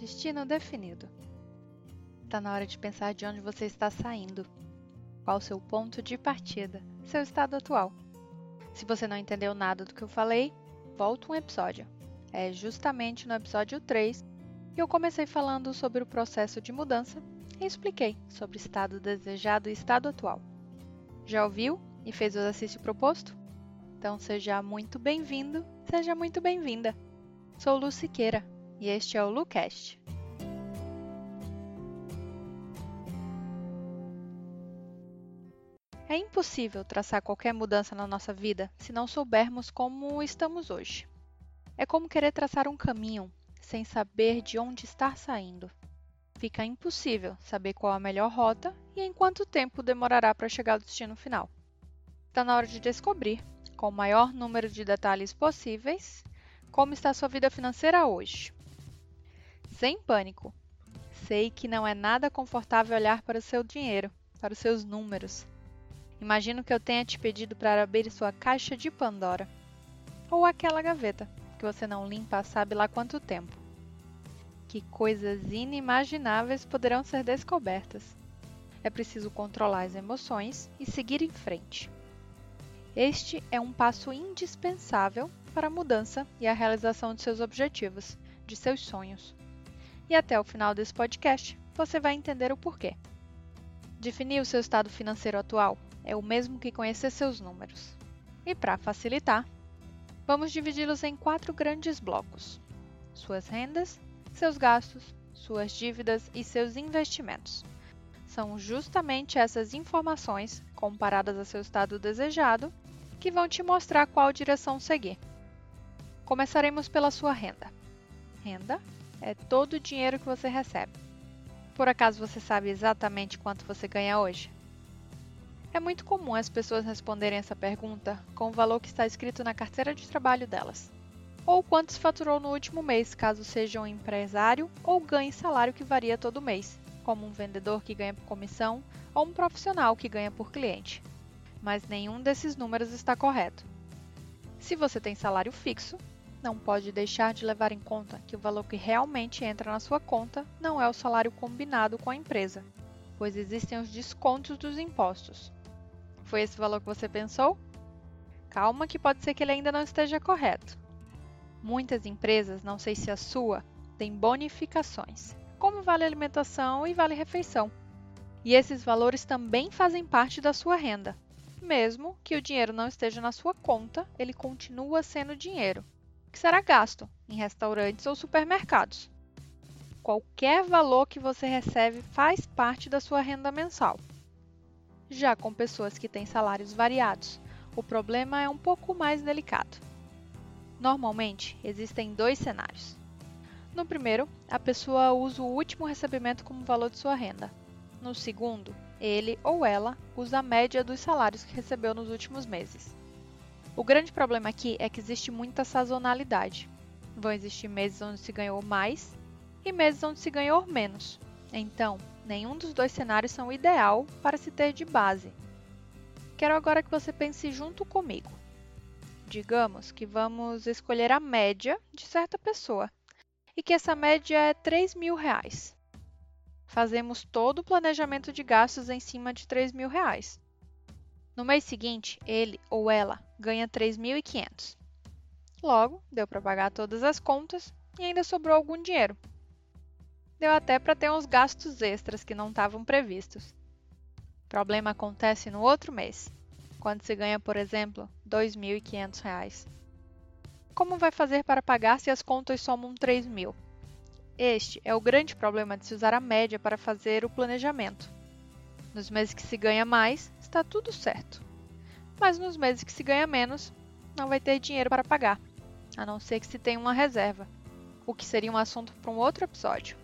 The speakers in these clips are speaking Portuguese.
Destino definido. Está na hora de pensar de onde você está saindo. Qual o seu ponto de partida, seu estado atual. Se você não entendeu nada do que eu falei, volta um episódio. É justamente no episódio 3 que eu comecei falando sobre o processo de mudança e expliquei sobre estado desejado e estado atual. Já ouviu e fez o exercício proposto? Então seja muito bem-vindo, seja muito bem-vinda. Sou Lu Siqueira e este é o LuCast. É impossível traçar qualquer mudança na nossa vida se não soubermos como estamos hoje. É como querer traçar um caminho sem saber de onde estar saindo. Fica impossível saber qual a melhor rota e em quanto tempo demorará para chegar ao destino final. Está na hora de descobrir, com o maior número de detalhes possíveis, como está sua vida financeira hoje. Sem pânico. Sei que não é nada confortável olhar para o seu dinheiro, para os seus números. Imagino que eu tenha te pedido para abrir sua caixa de Pandora. Ou aquela gaveta que você não limpa sabe lá quanto tempo que coisas inimagináveis poderão ser descobertas. É preciso controlar as emoções e seguir em frente. Este é um passo indispensável para a mudança e a realização de seus objetivos, de seus sonhos. E até o final desse podcast, você vai entender o porquê. Definir o seu estado financeiro atual é o mesmo que conhecer seus números. E para facilitar, vamos dividi-los em quatro grandes blocos: suas rendas, seus gastos, suas dívidas e seus investimentos. São justamente essas informações, comparadas a seu estado desejado, que vão te mostrar qual direção seguir. Começaremos pela sua renda. Renda é todo o dinheiro que você recebe. Por acaso você sabe exatamente quanto você ganha hoje? É muito comum as pessoas responderem essa pergunta com o valor que está escrito na carteira de trabalho delas ou quanto se faturou no último mês, caso seja um empresário ou ganhe salário que varia todo mês, como um vendedor que ganha por comissão ou um profissional que ganha por cliente. Mas nenhum desses números está correto. Se você tem salário fixo, não pode deixar de levar em conta que o valor que realmente entra na sua conta não é o salário combinado com a empresa, pois existem os descontos dos impostos. Foi esse valor que você pensou? Calma, que pode ser que ele ainda não esteja correto. Muitas empresas, não sei se a sua, têm bonificações, como vale alimentação e vale refeição. E esses valores também fazem parte da sua renda. Mesmo que o dinheiro não esteja na sua conta, ele continua sendo dinheiro, que será gasto em restaurantes ou supermercados. Qualquer valor que você recebe faz parte da sua renda mensal. Já com pessoas que têm salários variados, o problema é um pouco mais delicado. Normalmente, existem dois cenários. No primeiro, a pessoa usa o último recebimento como valor de sua renda. No segundo, ele ou ela usa a média dos salários que recebeu nos últimos meses. O grande problema aqui é que existe muita sazonalidade. Vão existir meses onde se ganhou mais e meses onde se ganhou menos. Então, nenhum dos dois cenários são ideal para se ter de base. Quero agora que você pense junto comigo. Digamos que vamos escolher a média de certa pessoa e que essa média é 3 mil reais. Fazemos todo o planejamento de gastos em cima de 3 mil reais. No mês seguinte, ele ou ela ganha 3.500. Logo, deu para pagar todas as contas e ainda sobrou algum dinheiro. Deu até para ter uns gastos extras que não estavam previstos. O problema acontece no outro mês quando se ganha, por exemplo, R$ 2.500. Como vai fazer para pagar se as contas somam 3 mil? Este é o grande problema de se usar a média para fazer o planejamento. Nos meses que se ganha mais, está tudo certo. Mas nos meses que se ganha menos, não vai ter dinheiro para pagar, a não ser que se tenha uma reserva, o que seria um assunto para um outro episódio.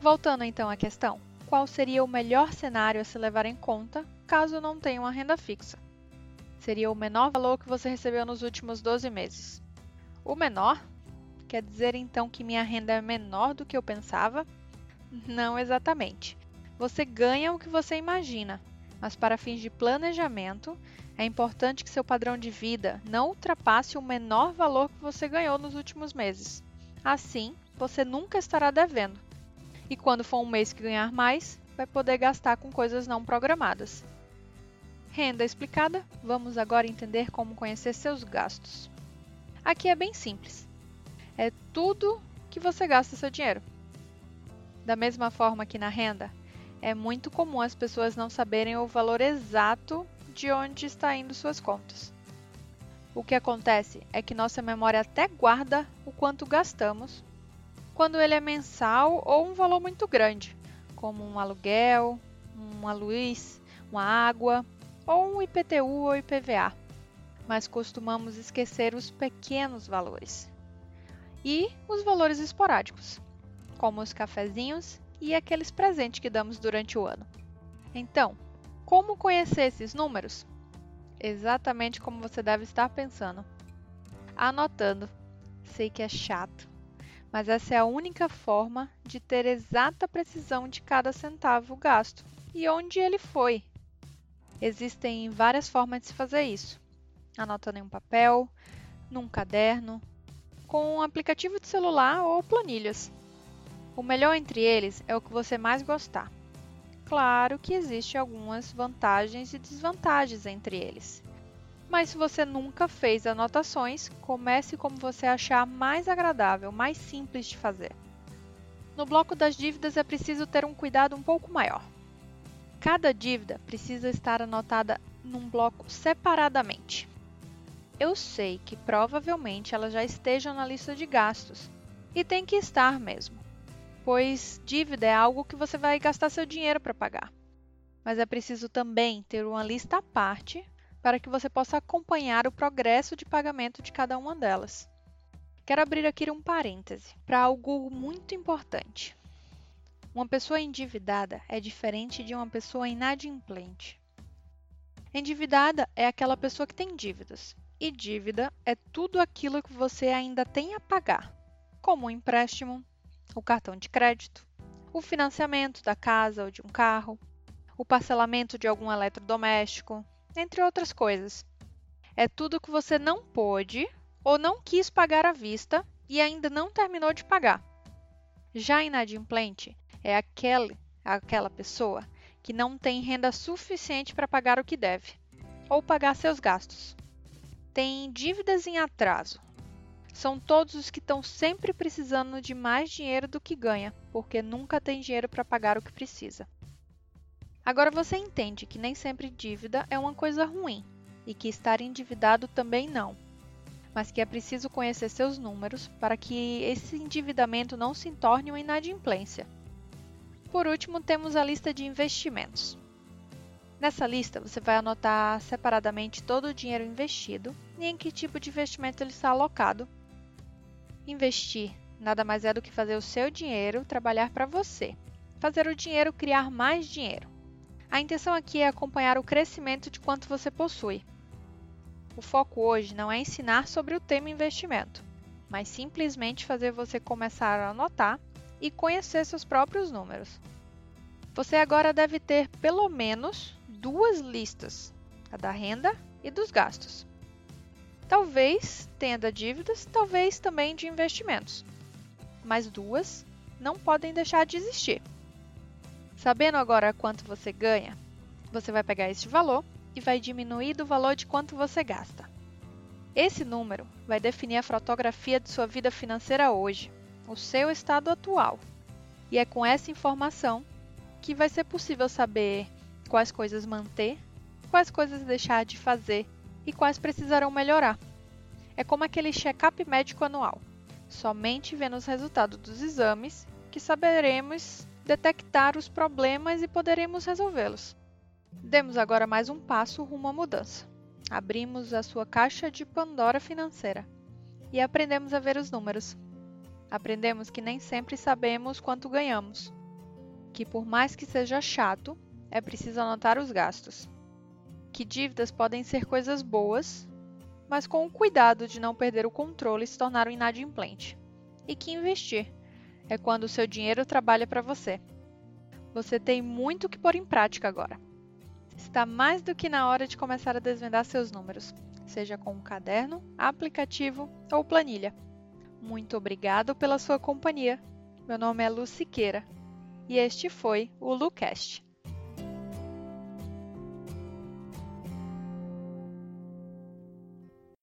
Voltando então à questão, qual seria o melhor cenário a se levar em conta caso não tenha uma renda fixa. Seria o menor valor que você recebeu nos últimos 12 meses. O menor? Quer dizer então que minha renda é menor do que eu pensava? Não exatamente. Você ganha o que você imagina, mas para fins de planejamento, é importante que seu padrão de vida não ultrapasse o menor valor que você ganhou nos últimos meses. Assim, você nunca estará devendo. E quando for um mês que ganhar mais, vai poder gastar com coisas não programadas. Renda explicada, vamos agora entender como conhecer seus gastos. Aqui é bem simples. É tudo que você gasta seu dinheiro. Da mesma forma que na renda, é muito comum as pessoas não saberem o valor exato de onde está indo suas contas. O que acontece é que nossa memória até guarda o quanto gastamos quando ele é mensal ou um valor muito grande, como um aluguel, uma luz, uma água ou um IPTU ou IPVA. Mas costumamos esquecer os pequenos valores e os valores esporádicos, como os cafezinhos e aqueles presentes que damos durante o ano. Então, como conhecer esses números? Exatamente como você deve estar pensando. Anotando. Sei que é chato, mas essa é a única forma de ter exata precisão de cada centavo gasto e onde ele foi. Existem várias formas de se fazer isso. Anotando em um papel, num caderno, com um aplicativo de celular ou planilhas. O melhor entre eles é o que você mais gostar. Claro que existem algumas vantagens e desvantagens entre eles. Mas se você nunca fez anotações, comece como você achar mais agradável, mais simples de fazer. No bloco das dívidas é preciso ter um cuidado um pouco maior. Cada dívida precisa estar anotada num bloco separadamente. Eu sei que provavelmente ela já esteja na lista de gastos, e tem que estar mesmo pois dívida é algo que você vai gastar seu dinheiro para pagar. Mas é preciso também ter uma lista à parte para que você possa acompanhar o progresso de pagamento de cada uma delas. Quero abrir aqui um parêntese para algo muito importante. Uma pessoa endividada é diferente de uma pessoa inadimplente. Endividada é aquela pessoa que tem dívidas, e dívida é tudo aquilo que você ainda tem a pagar, como um empréstimo, o cartão de crédito, o financiamento da casa ou de um carro, o parcelamento de algum eletrodoméstico, entre outras coisas. É tudo que você não pôde ou não quis pagar à vista e ainda não terminou de pagar. Já inadimplente é aquele, aquela pessoa que não tem renda suficiente para pagar o que deve ou pagar seus gastos. Tem dívidas em atraso, são todos os que estão sempre precisando de mais dinheiro do que ganha, porque nunca tem dinheiro para pagar o que precisa. Agora você entende que nem sempre dívida é uma coisa ruim e que estar endividado também não, mas que é preciso conhecer seus números para que esse endividamento não se torne uma inadimplência. Por último, temos a lista de investimentos. Nessa lista, você vai anotar separadamente todo o dinheiro investido e em que tipo de investimento ele está alocado Investir nada mais é do que fazer o seu dinheiro trabalhar para você, fazer o dinheiro criar mais dinheiro. A intenção aqui é acompanhar o crescimento de quanto você possui. O foco hoje não é ensinar sobre o tema investimento, mas simplesmente fazer você começar a anotar e conhecer seus próprios números. Você agora deve ter pelo menos duas listas, a da renda e dos gastos. Talvez tenha da dívidas, talvez também de investimentos. Mas duas não podem deixar de existir. Sabendo agora quanto você ganha, você vai pegar este valor e vai diminuir do valor de quanto você gasta. Esse número vai definir a fotografia de sua vida financeira hoje, o seu estado atual. E é com essa informação que vai ser possível saber quais coisas manter, quais coisas deixar de fazer e quais precisarão melhorar. É como aquele check-up médico anual. Somente vendo os resultados dos exames que saberemos detectar os problemas e poderemos resolvê-los. Demos agora mais um passo rumo à mudança. Abrimos a sua caixa de Pandora financeira e aprendemos a ver os números. Aprendemos que nem sempre sabemos quanto ganhamos, que por mais que seja chato, é preciso anotar os gastos que dívidas podem ser coisas boas, mas com o cuidado de não perder o controle e se tornar um inadimplente. E que investir é quando o seu dinheiro trabalha para você. Você tem muito que pôr em prática agora. Está mais do que na hora de começar a desvendar seus números, seja com um caderno, aplicativo ou planilha. Muito obrigado pela sua companhia. Meu nome é Lu Siqueira e este foi o LuCast.